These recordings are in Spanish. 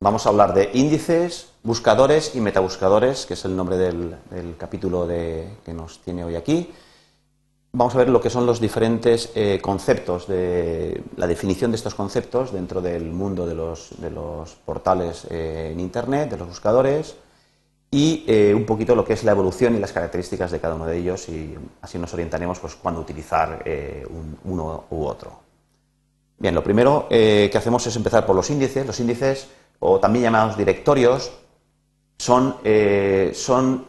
Vamos a hablar de índices, buscadores y metabuscadores, que es el nombre del, capítulo que nos tiene hoy aquí. Vamos a ver lo que son los diferentes eh, conceptos, de, la definición de estos conceptos dentro del mundo de los, portales eh, en Internet, de los buscadores, y eh, un poquito lo que es la evolución y las características de cada uno de ellos y así nos orientaremos pues, cuando utilizar uno u otro. Bien, lo primero que hacemos es empezar por los índices. Los índices, o también llamados directorios, son, son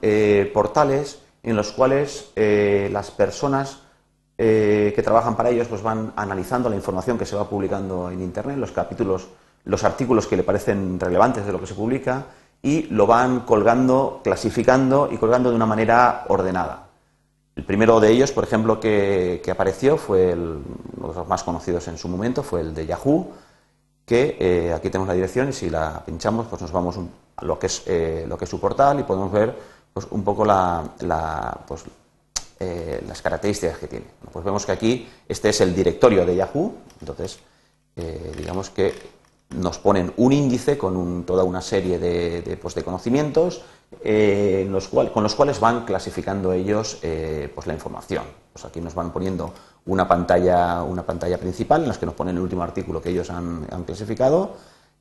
portales en los cuales las personas que trabajan para ellos pues van analizando la información que se va publicando en Internet, los capítulos, los artículos que le parecen relevantes de lo que se publica, y lo van colgando, clasificando y colgando de una manera ordenada. El primero de ellos, por ejemplo, que, apareció fue el, uno de los más conocidos en su momento, fue el de Yahoo, que eh, aquí tenemos la dirección y si la pinchamos, pues nos vamos a lo que es, eh, lo que es su portal y podemos ver pues, un poco pues, eh, las características que tiene. Pues vemos que aquí este es el directorio de Yahoo, entonces digamos que nos ponen un índice con toda una serie de, pues, conocimientos eh, con los cuales van clasificando ellos pues, la información. Pues aquí nos van poniendo una pantalla, una pantalla principal en la que nos ponen el último artículo que ellos han, clasificado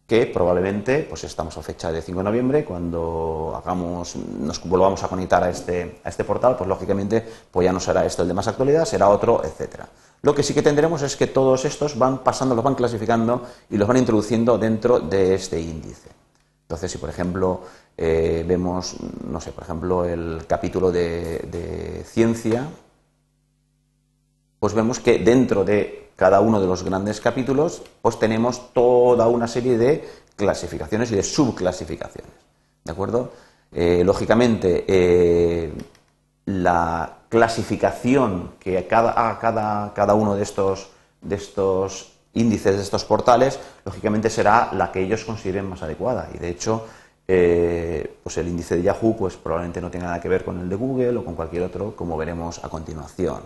que probablemente pues estamos a fecha de 5 de noviembre, cuando hagamos, nos volvamos a conectar a este, a este portal, pues lógicamente pues ya no será esto el de más actualidad, será otro, etcétera. Lo que sí que tendremos es que todos estos van pasando, los van clasificando y los van introduciendo dentro de este índice. Entonces, si por ejemplo eh, vemos, no sé, por ejemplo, el capítulo de, ciencia, pues vemos que dentro de cada uno de los grandes capítulos, pues tenemos toda una serie de clasificaciones y de subclasificaciones. ¿De acuerdo? Eh, lógicamente, eh, la clasificación que cada, cada, cada uno de estos, de estos índices, de estos portales, lógicamente será la que ellos consideren más adecuada. Y de hecho, eh, pues el índice de Yahoo pues probablemente no tenga nada que ver con el de Google o con cualquier otro, como veremos a continuación.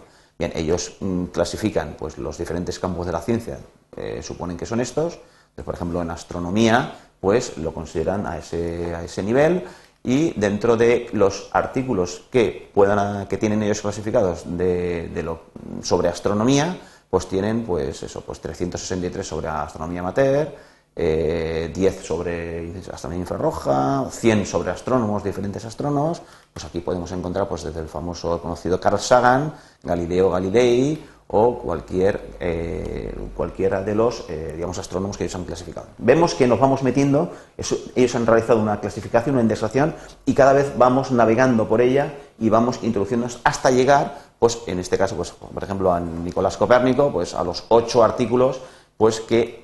Ellos mm, clasifican pues, los diferentes campos de la ciencia, eh, suponen que son estos. por ejemplo, en astronomía, pues lo consideran a ese, a ese nivel y dentro de los artículos que puedan que tienen ellos clasificados de, lo, sobre astronomía pues tienen pues eso pues 363 sobre astronomía amateur 10 eh, sobre astronomía infrarroja 100 sobre astrónomos diferentes astrónomos pues aquí podemos encontrar pues desde el famoso conocido Carl Sagan Galileo Galilei o cualquier, eh, cualquiera de los eh, digamos, astrónomos que ellos han clasificado. Vemos que nos vamos metiendo, ellos han realizado una clasificación, una indexación, y cada vez vamos navegando por ella y vamos introduciéndonos hasta llegar, pues en este caso, pues, por ejemplo, a Nicolás Copérnico, pues a los ocho artículos pues, que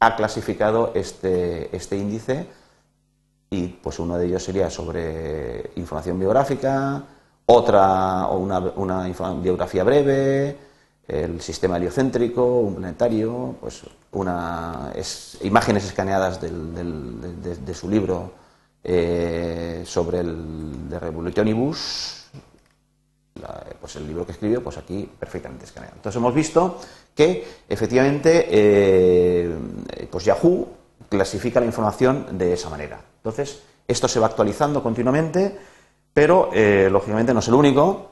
ha clasificado este, este índice, y pues uno de ellos sería sobre información biográfica, otra o una, una biografía breve, el sistema heliocéntrico, un planetario, pues una, imágenes escaneadas de, su libro eh, sobre el de Revolutionibus, pues el libro que escribió, pues aquí perfectamente escaneado. Entonces hemos visto que efectivamente eh, pues Yahoo clasifica la información de esa manera. Entonces esto se va actualizando continuamente, pero eh, lógicamente no es el único.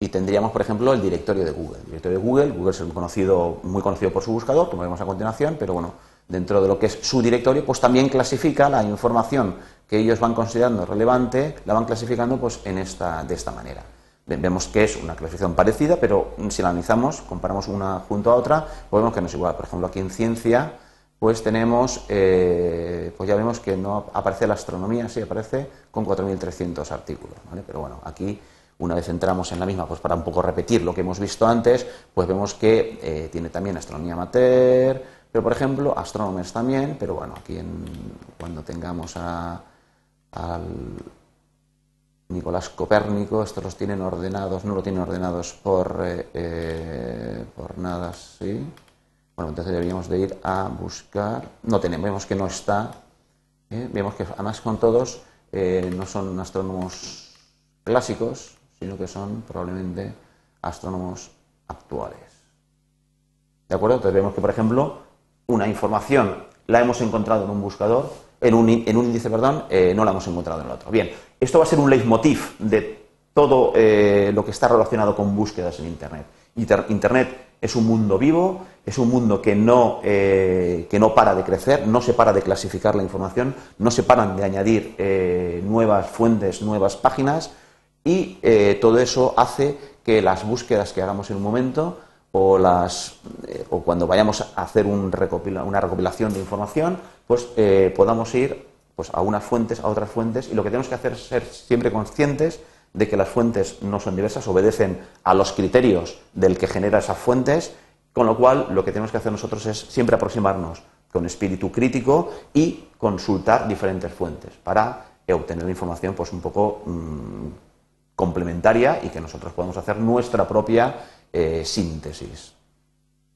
Y tendríamos, por ejemplo, el directorio de Google. El directorio de Google, Google es un conocido, muy conocido por su buscador, como vemos a continuación, pero bueno, dentro de lo que es su directorio, pues también clasifica la información que ellos van considerando relevante, la van clasificando pues en esta, de esta manera. Vemos que es una clasificación parecida, pero si la analizamos, comparamos una junto a otra, pues vemos que no es igual. Por ejemplo, aquí en ciencia, pues tenemos, eh, pues ya vemos que no aparece la astronomía, sí aparece con 4.300 artículos. Pero bueno, aquí una vez entramos en la misma, pues para un poco repetir lo que hemos visto antes, pues vemos que eh, tiene también astronomía amateur, pero por ejemplo, astrónomos también, pero bueno, aquí cuando tengamos al Nicolás Copérnico, estos los tienen ordenados, no lo tienen ordenados por, eh, eh, por nada así. Bueno, entonces deberíamos de ir a buscar, no tenemos, vemos que no está, vemos que además con todos no son astrónomos clásicos, sino que son probablemente astrónomos actuales. ¿De acuerdo? Entonces vemos que, por ejemplo, una información la hemos encontrado en un buscador, en un, en un índice, perdón, eh, no la hemos encontrado en el otro. Bien, esto va a ser un leitmotiv de todo eh, lo que está relacionado con búsquedas en Internet. Internet es un mundo vivo, es un mundo que no, eh, que no para de crecer, no se para de clasificar la información, no se paran de añadir nuevas fuentes, nuevas páginas y todo eso hace que las búsquedas que hagamos en un momento eh, o cuando vayamos a hacer un una recopilación de información, pues eh, podamos ir pues, a unas fuentes, a otras fuentes, y lo que tenemos que hacer es ser siempre conscientes de que las fuentes no son diversas, obedecen a los criterios del que genera esas fuentes, con lo cual lo que tenemos que hacer nosotros es siempre aproximarnos con espíritu crítico y consultar diferentes fuentes para obtener información pues un poco mm, complementaria y que nosotros podamos hacer nuestra propia eh, síntesis.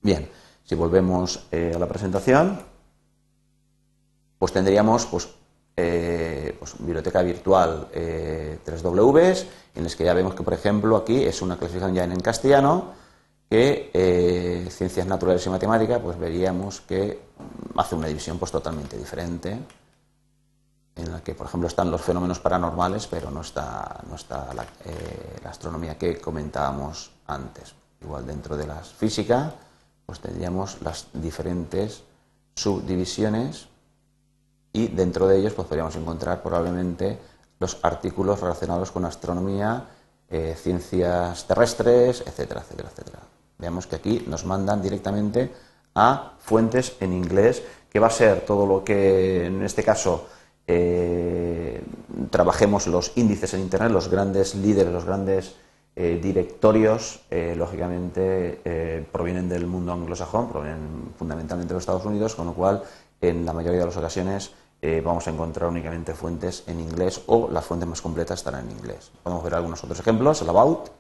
Bien, si volvemos eh, a la presentación, pues tendríamos pues, eh, pues biblioteca virtual 3W, en las que ya vemos que, por ejemplo, aquí es una clasificación ya en, castellano, que ciencias naturales y matemáticas, pues veríamos que hace una división pues totalmente diferente, en la que, por ejemplo, están los fenómenos paranormales, pero no está, no está la astronomía que comentábamos antes. Igual dentro de la física, pues tendríamos las diferentes subdivisiones y dentro de ellos pues podríamos encontrar probablemente los artículos relacionados con astronomía, eh, ciencias terrestres, etcétera, etcétera, etcétera. Veamos que aquí nos mandan directamente a fuentes en inglés, que va a ser todo lo que en este caso eh, trabajemos los índices en Internet, los grandes líderes, los grandes eh, directorios, eh, lógicamente, provienen del mundo anglosajón, provienen fundamentalmente de los Estados Unidos, con lo cual, en la mayoría de las ocasiones, vamos a encontrar únicamente fuentes en inglés o las fuentes más completas estarán en inglés. Podemos ver algunos otros ejemplos, el About.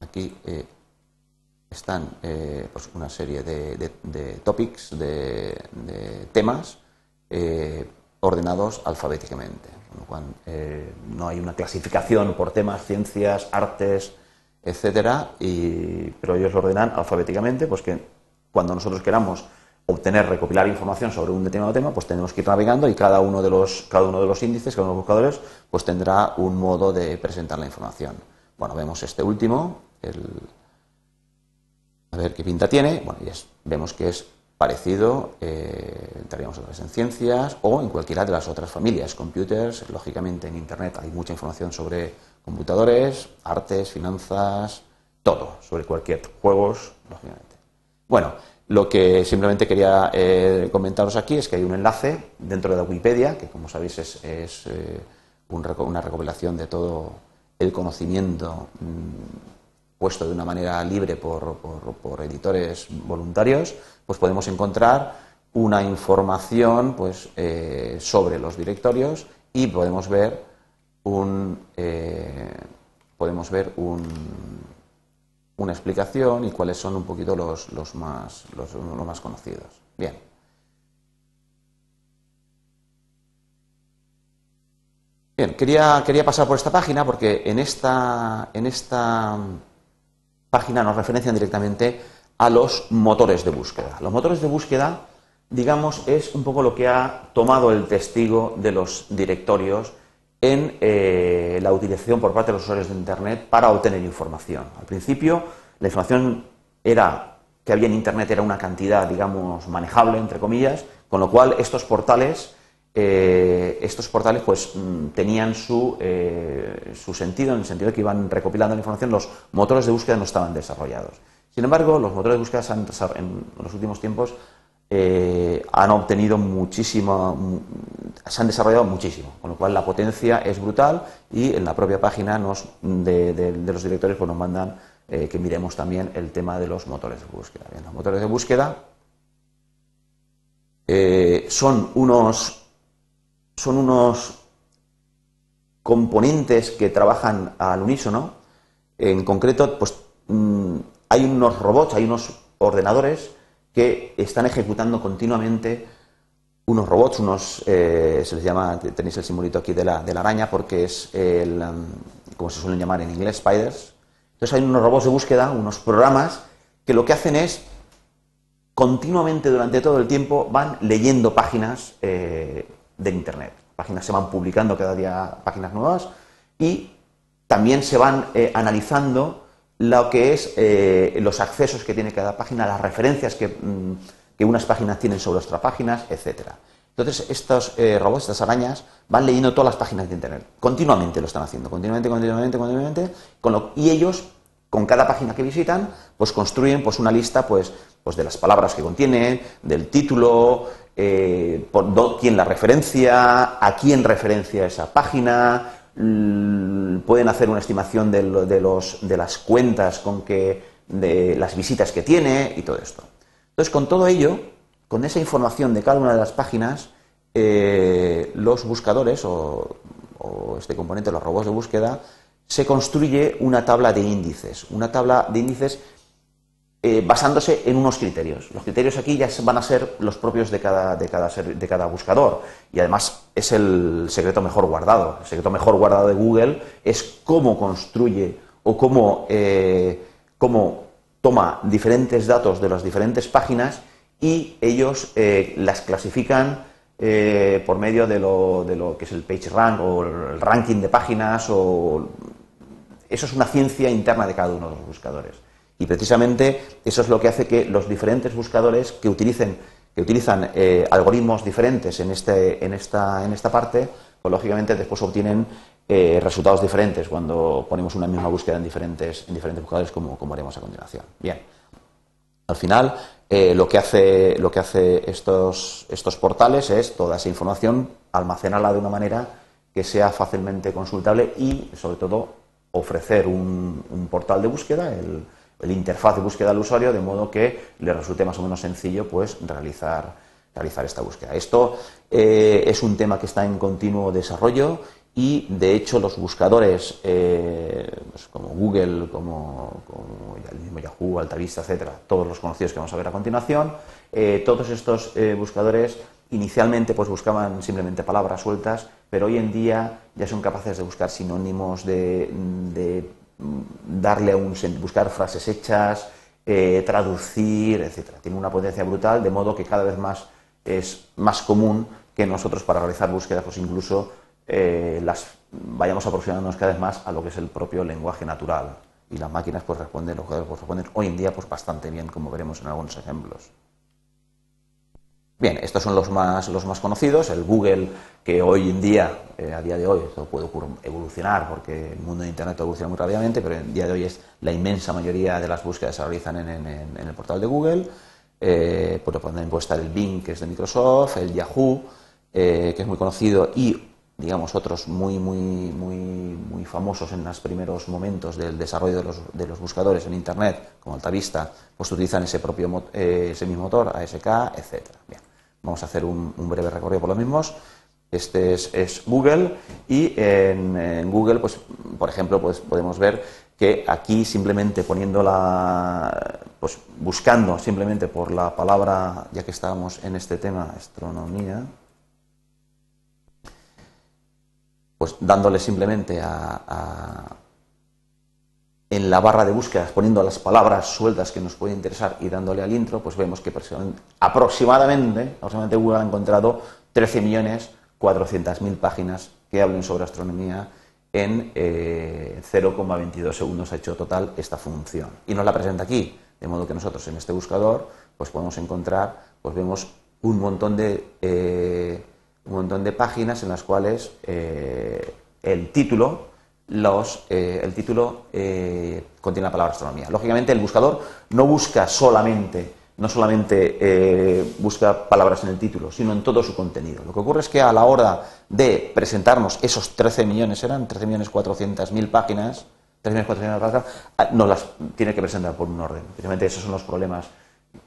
Aquí están pues una serie de, topics, de, de temas ordenados alfabéticamente. Eh, no hay una clasificación por temas, ciencias, artes, etcétera, pero ellos lo ordenan alfabéticamente, pues que cuando nosotros queramos obtener, recopilar información sobre un determinado tema, pues tenemos que ir navegando y cada uno de los, cada uno de los índices, cada uno de los buscadores, pues tendrá un modo de presentar la información. Bueno, vemos este último, el, a ver qué pinta tiene, bueno, y vemos que es parecido, eh, entraríamos otra vez en ciencias o en cualquiera de las otras familias, computers, lógicamente en Internet hay mucha información sobre computadores, artes, finanzas, todo, sobre cualquier juegos, lógicamente. Bueno, lo que simplemente quería eh, comentaros aquí es que hay un enlace dentro de la Wikipedia, que como sabéis es, eh, una recopilación de todo el conocimiento mm, puesto de una manera libre por, por editores voluntarios pues podemos encontrar una información pues, eh, sobre los directorios y podemos ver un, eh, podemos ver un, una explicación y cuáles son un poquito los, los, más, los, más conocidos. Bien. Bien, quería, quería pasar por esta página porque en esta, en esta página nos referencian directamente a los motores de búsqueda. Los motores de búsqueda, digamos, es un poco lo que ha tomado el testigo de los directorios en eh, la utilización por parte de los usuarios de Internet para obtener información. Al principio, la información era que había en Internet era una cantidad, digamos, manejable, entre comillas, con lo cual estos portales, eh, estos portales pues, mm, tenían su, eh, su sentido, en el sentido de que iban recopilando la información, los motores de búsqueda no estaban desarrollados. Sin embargo, los motores de búsqueda en los últimos tiempos eh, han obtenido muchísimo, se han desarrollado muchísimo, con lo cual la potencia es brutal y en la propia página de, los directores pues nos mandan que miremos también el tema de los motores de búsqueda. los motores de búsqueda son unos son unos componentes que trabajan al unísono. En concreto, pues mm, hay unos robots, hay unos ordenadores que están ejecutando continuamente unos robots, unos, eh, se les llama, tenéis el simbolito aquí de la, de la araña porque es el, um, como se suelen llamar en inglés, spiders. Entonces hay unos robots de búsqueda, unos programas que lo que hacen es continuamente durante todo el tiempo van leyendo páginas eh, de Internet. Páginas se van publicando cada día páginas nuevas y también se van eh, analizando lo que es eh, los accesos que tiene cada página, las referencias que, mm, que unas páginas tienen sobre otras páginas, etcétera. Entonces, estos robots, estas arañas, van leyendo todas las páginas de Internet. Continuamente lo están haciendo, continuamente, continuamente, continuamente. y ellos con cada página que visitan, pues construyen pues, una lista pues, pues de las palabras que contiene, del título, eh, por quién la referencia, a quién referencia esa página, pueden hacer una estimación de, los, de las cuentas con que, de las visitas que tiene y todo esto. Entonces, con todo ello, con esa información de cada una de las páginas, eh, los buscadores o, o este componente, los robots de búsqueda, se construye una tabla de índices, una tabla de índices eh, basándose en unos criterios. Los criterios aquí ya van a ser los propios de cada, de, cada, de cada buscador y además es el secreto mejor guardado. El secreto mejor guardado de Google es cómo construye o cómo, eh, cómo toma diferentes datos de las diferentes páginas y ellos eh, las clasifican por medio de lo, de lo, que es el page rank o el ranking de páginas o eso es una ciencia interna de cada uno de los buscadores. Y precisamente eso es lo que hace que los diferentes buscadores que, utilizan eh, algoritmos diferentes en, este, en, esta, parte, pues lógicamente después obtienen eh, resultados diferentes cuando ponemos una misma búsqueda en diferentes, en diferentes buscadores, como, como haremos a continuación. Bien. Al final, eh, lo que hace, lo que hace estos, estos portales es toda esa información almacenarla de una manera que sea fácilmente consultable y, sobre todo, ofrecer un, portal de búsqueda, el, interfaz de búsqueda al usuario, de modo que le resulte más o menos sencillo pues, realizar, realizar esta búsqueda. Esto eh, es un tema que está en continuo desarrollo y, de hecho, los buscadores eh, pues, como Google, como, el mismo Yahoo, Altavista, etcétera, todos los conocidos que vamos a ver a continuación, eh, todos estos buscadores Inicialmente pues buscaban simplemente palabras sueltas, pero hoy en día ya son capaces de buscar sinónimos, de, darle un buscar frases hechas, eh, traducir, etcétera. Tiene una potencia brutal, de modo que cada vez más es más común que nosotros para realizar búsquedas, pues incluso eh, las vayamos aproximándonos cada vez más a lo que es el propio lenguaje natural. Y las máquinas pues responden, los jugadores pues responden hoy en día pues bastante bien, como veremos en algunos ejemplos. Bien, estos son los más, los más conocidos. El Google, que hoy en día, eh, a día de hoy, esto puede evolucionar porque el mundo de Internet evoluciona muy rápidamente, pero en día de hoy es la inmensa mayoría de las búsquedas se realizan en, el portal de Google. Eh, también puede estar el Bing, que es de Microsoft, el Yahoo, eh, que es muy conocido, y digamos otros muy muy muy muy famosos en los primeros momentos del desarrollo de los, de los buscadores en internet como Altavista pues utilizan ese propio eh, ese mismo motor ASK etcétera bien Vamos a hacer un, breve recorrido por los mismos. Este es, Google y en, Google, pues, por ejemplo, pues podemos ver que aquí simplemente poniendo la, pues buscando simplemente por la palabra, ya que estábamos en este tema, astronomía, pues dándole simplemente a en la barra de búsqueda, poniendo las palabras sueltas que nos pueden interesar y dándole al intro, pues vemos que aproximadamente, aproximadamente Google ha encontrado 13.400.000 páginas que hablen sobre astronomía en 0,22 eh, segundos ha hecho total esta función. Y nos la presenta aquí, de modo que nosotros en este buscador pues podemos encontrar, pues vemos un montón de, eh, un montón de páginas en las cuales eh, el título los, eh, el título eh, contiene la palabra astronomía. Lógicamente, el buscador no busca solamente, no solamente busca palabras en el título, sino en todo su contenido. Lo que ocurre es que a la hora de presentarnos esos 13 millones, eran 13 millones 400 mil páginas, 13 millones páginas, ah, nos las tiene que presentar por un orden. Precisamente esos son los problemas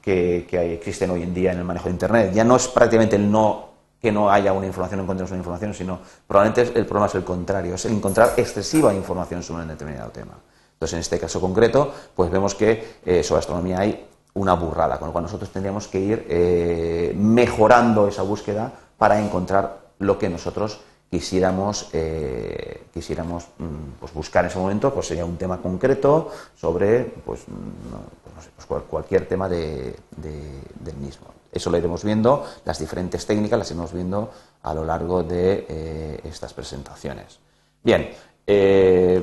que existen hoy en día en el manejo de Internet. Ya no es prácticamente el no que no haya una información, no encontremos una información, sino probablemente el problema es el contrario, es encontrar excesiva información sobre un determinado tema. Entonces, en este caso concreto, pues vemos que eh, sobre astronomía hay una burrada, con lo cual nosotros tendríamos que ir eh, mejorando esa búsqueda para encontrar lo que nosotros quisiéramos, eh, quisiéramos mm, pues buscar en ese momento, pues sería un tema concreto sobre pues, pues, pues cualquier tema de, del mismo. Eso lo iremos viendo, las diferentes técnicas las iremos viendo a lo largo de eh, estas presentaciones. Bien, eh,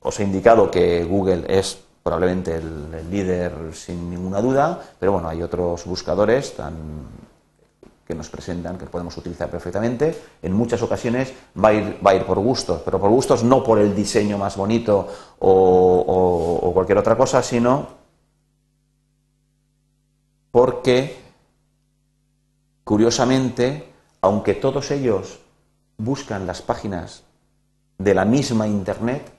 os he indicado que Google es probablemente el, líder sin ninguna duda, pero bueno, hay otros buscadores que nos presentan que podemos utilizar perfectamente. En muchas ocasiones va a ir, va a ir por gustos, pero por gustos no por el diseño más bonito o, cualquier otra cosa, sino porque, curiosamente, aunque todos ellos buscan las páginas de la misma Internet,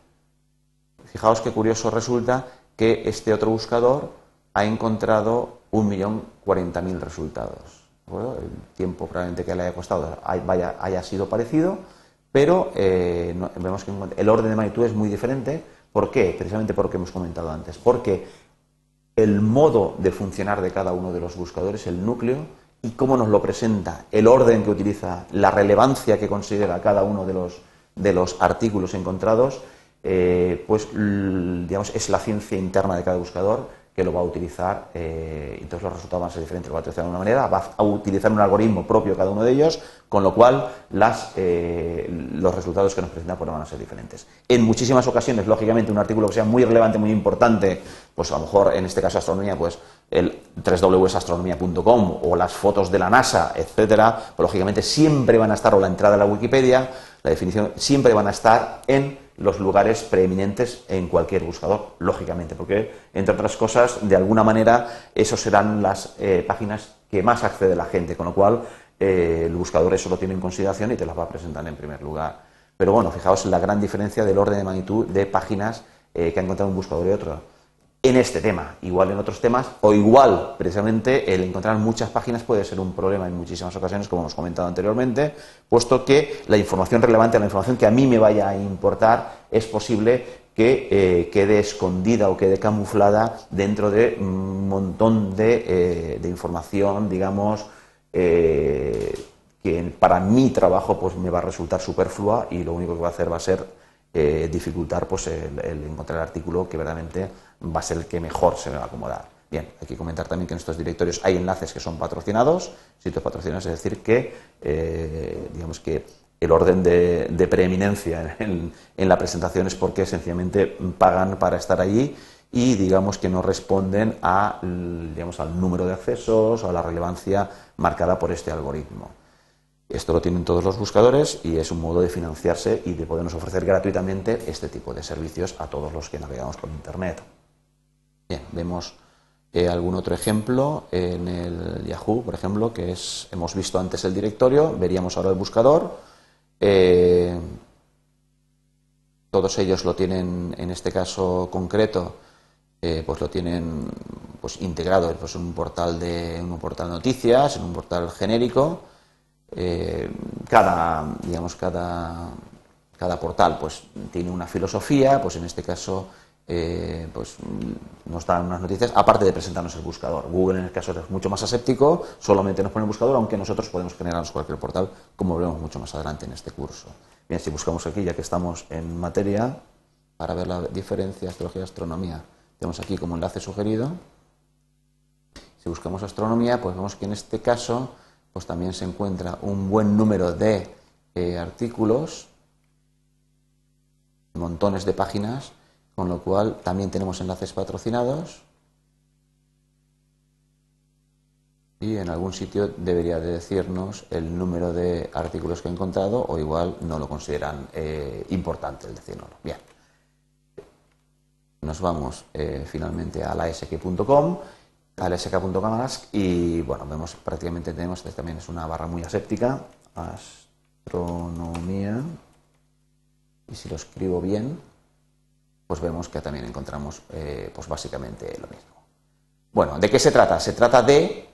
fijaos qué curioso resulta que este otro buscador ha encontrado 1.040.000 resultados. el tiempo probablemente que le haya costado vaya, haya sido parecido, pero eh, vemos que el orden de magnitud es muy diferente. ¿Por qué? Precisamente por lo que hemos comentado antes. Porque el modo de funcionar de cada uno de los buscadores, el núcleo, y cómo nos lo presenta, el orden que utiliza, la relevancia que considera cada uno de los, de los artículos encontrados, eh, pues digamos, es la ciencia interna de cada buscador que lo va a utilizar, eh, entonces los resultados van a ser diferentes, lo va a utilizar de una manera, va a utilizar un algoritmo propio cada uno de ellos, con lo cual las, eh, los resultados que nos presenta pues, van a ser diferentes. En muchísimas ocasiones, lógicamente, un artículo que sea muy relevante, muy importante, pues a lo mejor en este caso astronomía, pues el 3wastronomía.com o las fotos de la NASA, etcétera, pues lógicamente siempre van a estar, o la entrada a la Wikipedia, la definición, siempre van a estar en los lugares preeminentes en cualquier buscador, lógicamente, porque, entre otras cosas, de alguna manera, esos serán las eh, páginas que más accede la gente, con lo cual eh, el buscador eso lo tiene en consideración y te las va a presentar en primer lugar. Pero bueno, fijaos la gran diferencia del orden de magnitud de páginas eh, que ha encontrado un buscador y otro en este tema, igual en otros temas, o igual, precisamente, el encontrar muchas páginas puede ser un problema en muchísimas ocasiones, como hemos comentado anteriormente, puesto que la información relevante, la información que a mí me vaya a importar, es posible que eh, quede escondida o quede camuflada dentro de un montón de, eh, información, digamos, eh, que para mi trabajo pues, me va a resultar superflua y lo único que va a hacer va a ser dificultar pues, el, encontrar el artículo que verdaderamente va a ser el que mejor se me va a acomodar. Bien, hay que comentar también que en estos directorios hay enlaces que son patrocinados, sitios patrocinados, es decir, que eh, digamos que el orden de, preeminencia en, la presentación es porque sencillamente pagan para estar allí y digamos que no responden a, digamos, al número de accesos o a la relevancia marcada por este algoritmo. Esto lo tienen todos los buscadores y es un modo de financiarse y de podernos ofrecer gratuitamente este tipo de servicios a todos los que navegamos por Internet. Bien, vemos eh, algún otro ejemplo en el Yahoo, por ejemplo, que es, hemos visto antes el directorio, veríamos ahora el buscador. Eh, todos ellos lo tienen, en este caso concreto, eh, pues lo tienen pues, integrado pues, en un portal de un portal de noticias, en un portal genérico. Cada, digamos, cada, cada portal pues, tiene una filosofía, pues en este caso eh, pues nos dan unas noticias, aparte de presentarnos el buscador. Google en el caso es mucho más aséptico, solamente nos pone el buscador, aunque nosotros podemos generarnos cualquier portal, como veremos mucho más adelante en este curso. Bien, si buscamos aquí, ya que estamos en materia, para ver la diferencia astrología astronomía, tenemos aquí como enlace sugerido. Si buscamos astronomía, pues vemos que en este caso pues también se encuentra un buen número de eh, artículos, montones de páginas con lo cual también tenemos enlaces patrocinados y en algún sitio debería de decirnos el número de artículos que he encontrado o igual no lo consideran eh, importante el decirlo. Bien, nos vamos eh, finalmente a la sk.com sk.com y bueno, vemos prácticamente tenemos, este también es una barra muy aséptica, astronomía, y si lo escribo bien, pues vemos que también encontramos eh, pues básicamente lo mismo. Bueno, ¿de qué se trata? Se trata de,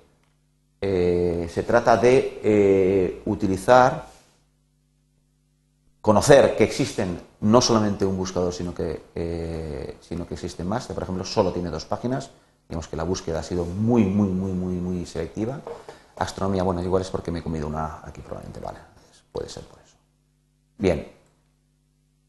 eh, se trata de eh, utilizar, conocer que existen no solamente un buscador, sino que, sino que existen más. Por ejemplo, solo tiene dos páginas. Digamos que la búsqueda ha sido muy, muy, muy, muy, muy selectiva. Astronomía, bueno, igual es porque me he comido una aquí probablemente, vale. Puede ser por eso. Bien.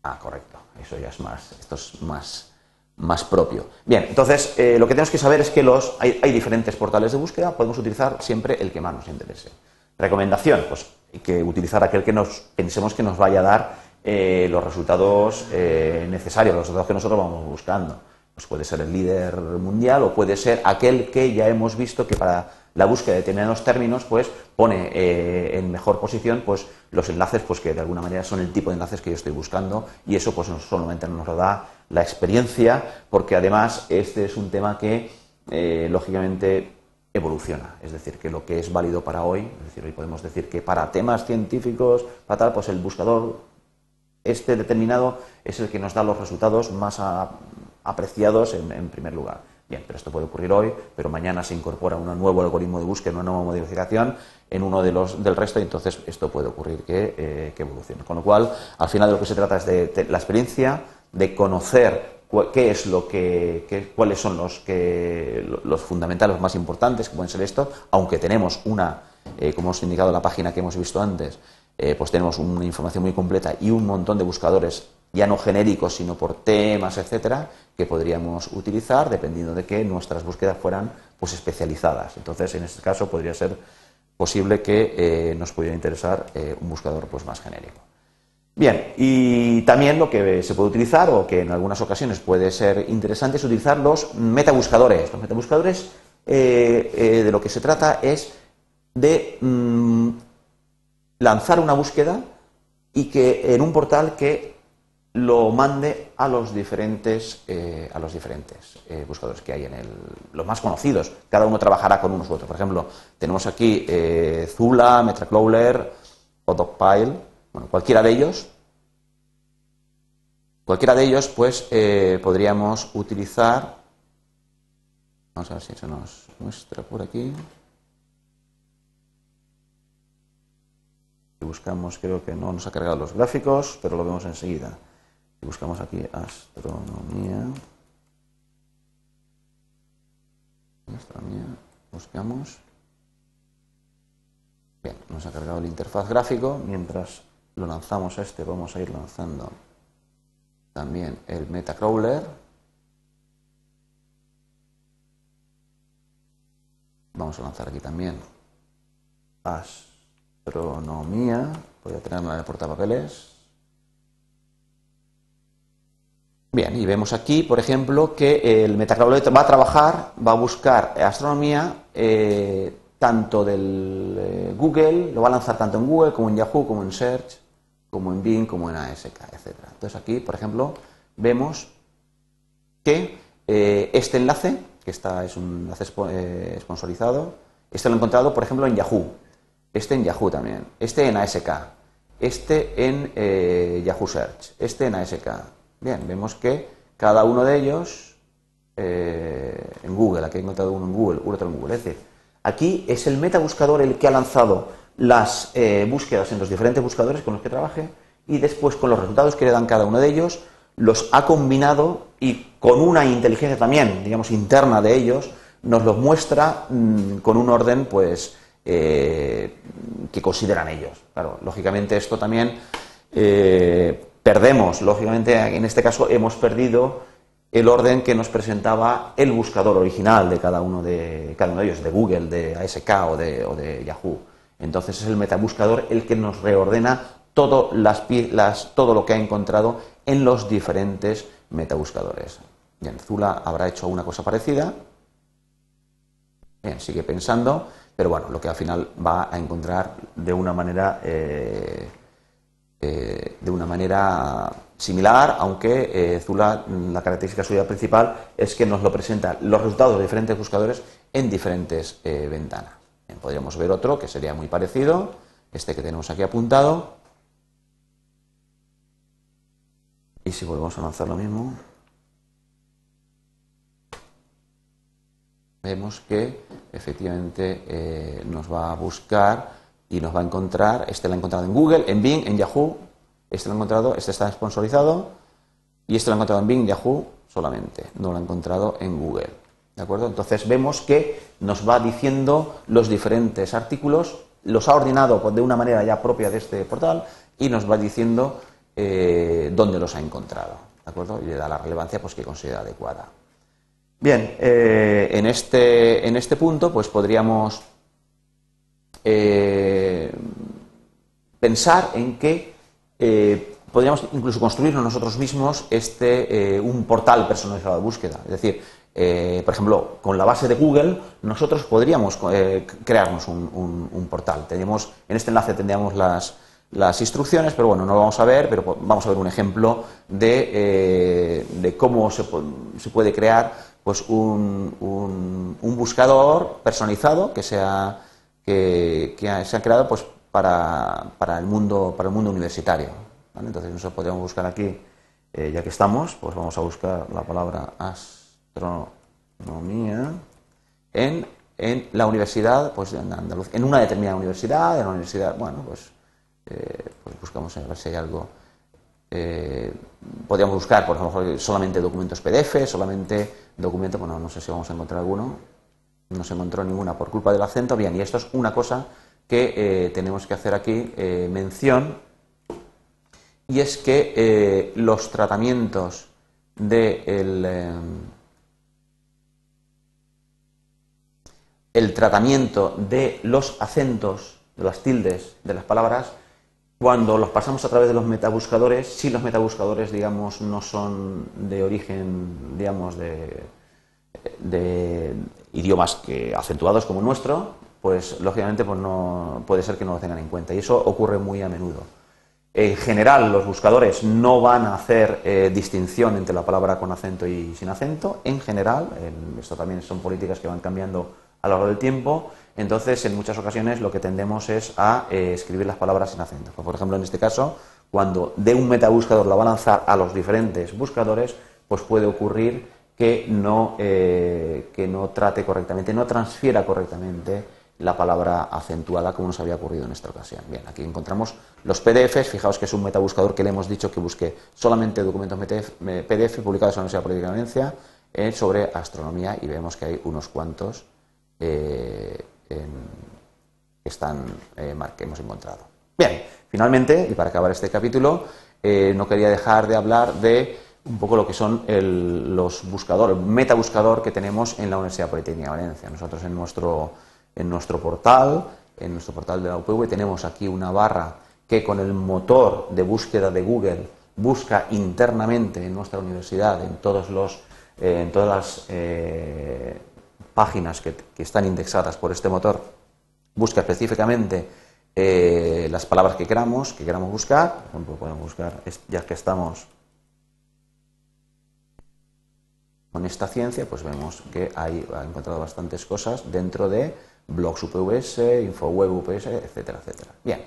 Ah, correcto. Eso ya es más, esto es más, más propio. Bien, entonces eh, lo que tenemos que saber es que los, hay, diferentes portales de búsqueda, podemos utilizar siempre el que más nos interese. Recomendación, pues hay que utilizar aquel que nos pensemos que nos vaya a dar eh, los resultados eh, necesarios, los resultados que nosotros vamos buscando. Pues puede ser el líder mundial o puede ser aquel que ya hemos visto que para la búsqueda de determinados términos pues pone eh, en mejor posición pues los enlaces pues que de alguna manera son el tipo de enlaces que yo estoy buscando y eso pues no solamente nos lo da la experiencia porque además este es un tema que eh, lógicamente evoluciona, es decir, que lo que es válido para hoy, es decir, hoy podemos decir que para temas científicos, para tal, pues el buscador este determinado es el que nos da los resultados más apreciados en, primer lugar. Bien, pero esto puede ocurrir hoy, pero mañana se incorpora un nuevo algoritmo de búsqueda, una nueva modificación en uno de los del resto y entonces esto puede ocurrir que, eh, evolucione. Con lo cual, al final de lo que se trata es de, la experiencia, de conocer qué es lo que, cuáles son los que los fundamentales, más importantes que pueden ser estos, aunque tenemos una, eh, como hemos indicado en la página que hemos visto antes, eh, pues tenemos una información muy completa y un montón de buscadores ya no genéricos, sino por temas, etcétera, que podríamos utilizar dependiendo de que nuestras búsquedas fueran pues especializadas. Entonces, en este caso podría ser posible que eh, nos pudiera interesar eh, un buscador pues más genérico. Bien, y también lo que se puede utilizar o que en algunas ocasiones puede ser interesante es utilizar los metabuscadores. Los metabuscadores de lo que se trata es de mm, lanzar una búsqueda y que en un portal que lo mande a los diferentes, eh, a los diferentes eh, buscadores que hay en el, los más conocidos. Cada uno trabajará con unos u otros. Por ejemplo, tenemos aquí eh, Zula, Metracrawler o Dogpile. Bueno, cualquiera de ellos. Cualquiera de ellos, pues, podríamos utilizar. Vamos a ver si se nos muestra por aquí. Buscamos, creo que no nos ha cargado los gráficos, pero lo vemos enseguida. Buscamos aquí astronomía, astronomía, buscamos. Bien, nos ha cargado el interfaz gráfico. Mientras lo lanzamos a este, vamos a ir lanzando también el Metacrawler. Vamos a lanzar aquí también as Astronomía. Voy a tenerla en el portapapeles. Bien, y vemos aquí, por ejemplo, que el Metacrawler va a trabajar, va a buscar astronomía eh, tanto del eh, Google, lo va a lanzar tanto en Google como en Yahoo, como en Search, como en Bing, como en ASK, etc. Entonces aquí, por ejemplo, vemos que eh, este enlace, que está, es un enlace sponsorizado, este lo he encontrado, por ejemplo, en Yahoo este en Yahoo también, este en ASK, este en Yahoo Search, este en ASK. Bien, vemos que cada uno de ellos eh, en Google, aquí he encontrado uno en Google, otro en Google. Es decir, aquí es el metabuscador el que ha lanzado las eh, búsquedas en los diferentes buscadores con los que trabaje y después con los resultados que le dan cada uno de ellos los ha combinado y con una inteligencia también, digamos, interna de ellos, nos los muestra mm, con un orden, pues, eh, que consideran ellos. Claro, lógicamente esto también perdemos, lógicamente en este caso hemos perdido el orden que nos presentaba el buscador original de cada uno de, cada uno de ellos, de Google, de ASK o de, Yahoo. Entonces es el metabuscador el que nos reordena todo, las, las, todo lo que ha encontrado en los diferentes metabuscadores. Bien, Zula habrá hecho una cosa parecida. Bien, sigue pensando. Pero bueno, lo que al final va a encontrar de una manera, eh, eh, de una manera similar, aunque eh, Zula, la característica suya principal es que nos lo presenta los resultados de diferentes buscadores en diferentes ventanas. podríamos ver otro que sería muy parecido, este que tenemos aquí apuntado. Y si volvemos a lanzar lo mismo, vemos que efectivamente eh, nos va a buscar y nos va a encontrar, este lo ha encontrado en Google, en Bing, en Yahoo, este lo ha encontrado, este está sponsorizado y este lo ha encontrado en Bing, Yahoo solamente, no lo ha encontrado en Google. ¿De acuerdo? Entonces vemos que nos va diciendo los diferentes artículos, los ha ordenado de una manera ya propia de este portal y nos va diciendo eh, dónde los ha encontrado, ¿de acuerdo? Y le da la relevancia pues, que considera adecuada. Bien, eh, en, este, en este punto pues podríamos eh, pensar en que podríamos incluso construirnos nosotros mismos este, un portal personalizado de búsqueda. Es decir, por ejemplo, con la base de Google, nosotros podríamos crearnos un, portal. Tenemos, en este enlace tendríamos las, las instrucciones, pero bueno, no lo vamos a ver, pero vamos a ver un ejemplo de, eh, cómo se, puede crear pues un, un, buscador personalizado que, sea, que, se ha creado pues, para, para, el mundo, para el mundo universitario. Entonces nosotros podríamos buscar aquí, eh, ya que estamos, pues vamos a buscar la palabra astronomía en, en la universidad, pues en en una determinada universidad, en la universidad, bueno, pues eh, pues buscamos a ver si hay algo. Eh, podríamos buscar, por ejemplo, solamente documentos PDF, solamente documentos, bueno, no sé si vamos a encontrar alguno, no se encontró ninguna por culpa del acento. Bien, y esto es una cosa que eh, tenemos que hacer aquí mención, y es que los tratamientos de el tratamiento de los acentos, de las tildes, de las palabras, cuando los pasamos a través de los metabuscadores, si los metabuscadores, digamos, no son de origen, digamos, de, idiomas que, acentuados como nuestro, pues lógicamente pues no, puede ser que no lo tengan en cuenta. Y eso ocurre muy a menudo. En general, los buscadores no van a hacer eh, distinción entre la palabra con acento y sin acento. En general, esto también son políticas que van cambiando a lo largo del tiempo entonces, en muchas ocasiones lo que tendemos es a eh, escribir las palabras sin acento. Por ejemplo, en este caso, cuando de un metabuscador la va a lanzar a los diferentes buscadores, pues puede ocurrir que no, eh, que no trate correctamente, no transfiera correctamente la palabra acentuada como nos había ocurrido en esta ocasión. Bien, aquí encontramos los PDFs, fijaos que es un metabuscador que le hemos dicho que busque solamente documentos PDF publicados en la Universidad Política de Valencia eh, sobre astronomía y vemos que hay unos cuantos que, están, eh, que hemos encontrado. Bien, finalmente, y para acabar este capítulo, eh, no quería dejar de hablar de un poco lo que son los buscadores, el metabuscador que tenemos en la Universidad Politécnica de Valencia. Nosotros en nuestro, en nuestro portal, en nuestro portal de la UPV, tenemos aquí una barra que con el motor de búsqueda de Google busca internamente en nuestra universidad, en todos los, eh, en todas las páginas que, están indexadas por este motor, busca específicamente eh, las palabras que queramos, que queramos buscar. Por ejemplo, podemos buscar, ya que estamos con esta ciencia, pues vemos que hay, ha encontrado bastantes cosas dentro de blogs UPVS, InfoWeb UPS, etcétera, etcétera. Bien,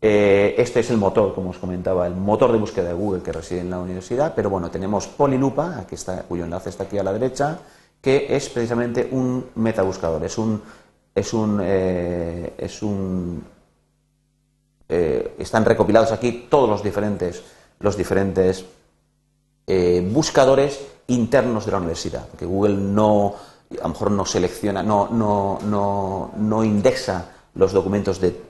eh, este es el motor, como os comentaba, el motor de búsqueda de Google que reside en la universidad, pero bueno, tenemos Polilupa, aquí está, cuyo enlace está aquí a la derecha, que es precisamente un metabuscador, es un, es un, eh, eh, están recopilados aquí todos los diferentes, los diferentes eh, buscadores internos de la universidad, que Google no, a lo mejor no selecciona, no, no, no, no indexa los documentos de,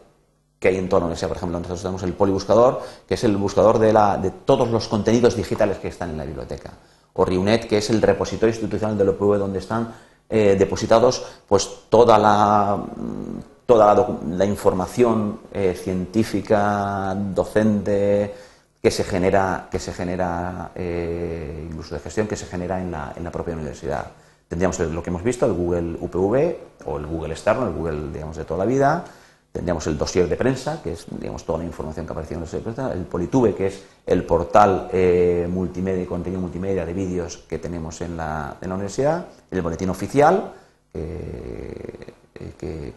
que hay en toda la universidad. Por ejemplo, nosotros tenemos el polibuscador, que es el buscador de, la, de todos los contenidos digitales que están en la biblioteca o RIUNET, que es el repositorio institucional del OPV donde están eh, depositados pues toda la mm, toda la, información eh, científica, docente que se genera, que se genera eh, incluso de gestión que se genera en la, en la propia universidad. Tendríamos lo que hemos visto, el Google UPV o el Google externo, el Google digamos de toda la vida, Tendríamos el dossier de prensa, que es digamos, toda la información que aparece en el dossier de prensa, el Politube, que es el portal eh, multimedia contenido multimedia de vídeos que tenemos en la, en la universidad, el boletín oficial, que, que,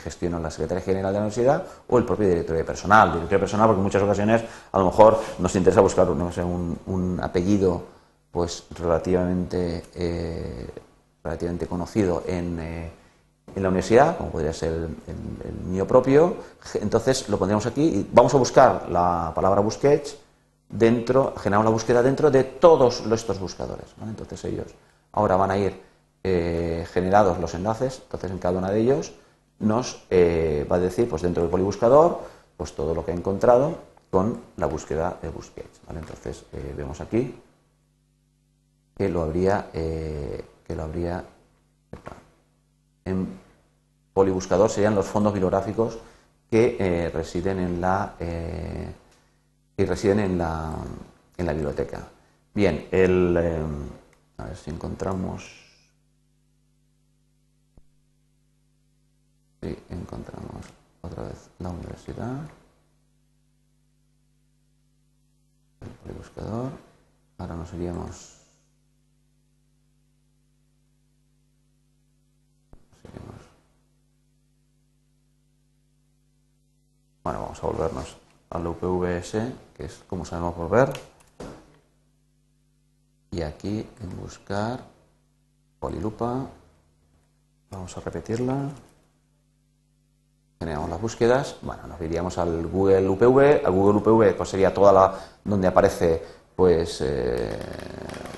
gestiona la Secretaría General de la Universidad, o el propio directorio de personal. Directorio de personal, porque en muchas ocasiones a lo mejor nos interesa buscar no sé, un, un apellido pues relativamente, eh, relativamente conocido en. Eh, en la universidad, como podría ser el, mío propio, entonces lo pondríamos aquí y vamos a buscar la palabra busquets dentro, generamos la búsqueda dentro de todos estos buscadores. Entonces ellos ahora van a ir eh, generados los enlaces, entonces en cada uno de ellos nos eh, va a decir, pues dentro del polibuscador, pues todo lo que ha encontrado con la búsqueda de BuzzPage. Entonces eh, vemos aquí que lo habría, eh, que lo habría en polibuscador serían los fondos bibliográficos que residen en la que residen en la, en la biblioteca. Bien, el, a ver si encontramos Sí, encontramos otra vez la universidad. El buscador. Ahora nos iríamos. Bueno, vamos a volvernos al UPVS, que es como sabemos volver. Y aquí en buscar polilupa. Vamos a repetirla generamos las búsquedas, bueno, nos iríamos al Google UPV, al Google UPV pues sería toda la donde aparece pues eh,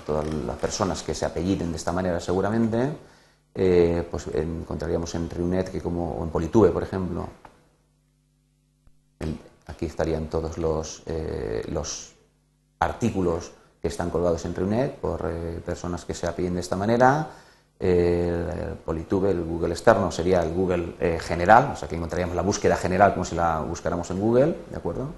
todas las personas que se apelliden de esta manera seguramente, eh, pues encontraríamos en Reunet que como o en Politube, por ejemplo, aquí estarían todos los, eh, los artículos que están colgados en Reunet por personas que se apelliden de esta manera el Politube, el Google externo, sería el Google eh, general, o sea que encontraríamos la búsqueda general como si la buscáramos en Google, ¿de acuerdo?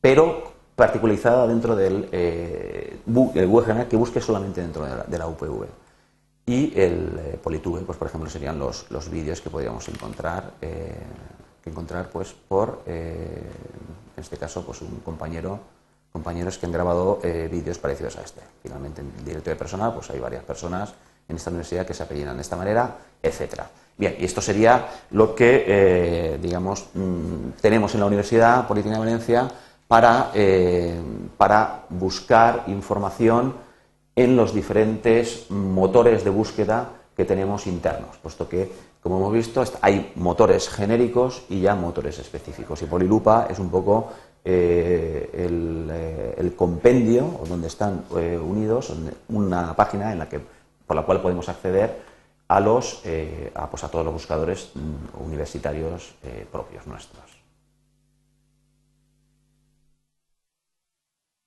Pero particularizada dentro del eh, Google general que busque solamente dentro de la, UPV. Y el eh, Politube, pues por ejemplo, serían los, los vídeos que podríamos encontrar, que encontrar pues por, en este caso, pues un compañero compañeros que han grabado eh, vídeos parecidos a este. Finalmente, en el directorio personal, pues hay varias personas en esta universidad que se apellidan de esta manera, etcétera. Bien, y esto sería lo que, eh, digamos, mm, tenemos en la Universidad Política de Valencia para, eh, para buscar información en los diferentes motores de búsqueda que tenemos internos, puesto que, como hemos visto, hay motores genéricos y ya motores específicos. Y Polilupa es un poco eh, eh, el, compendio, donde están eh, unidos, una página en la que, por la cual podemos acceder a, los, a, pues a todos los buscadores mm, universitarios propios nuestros.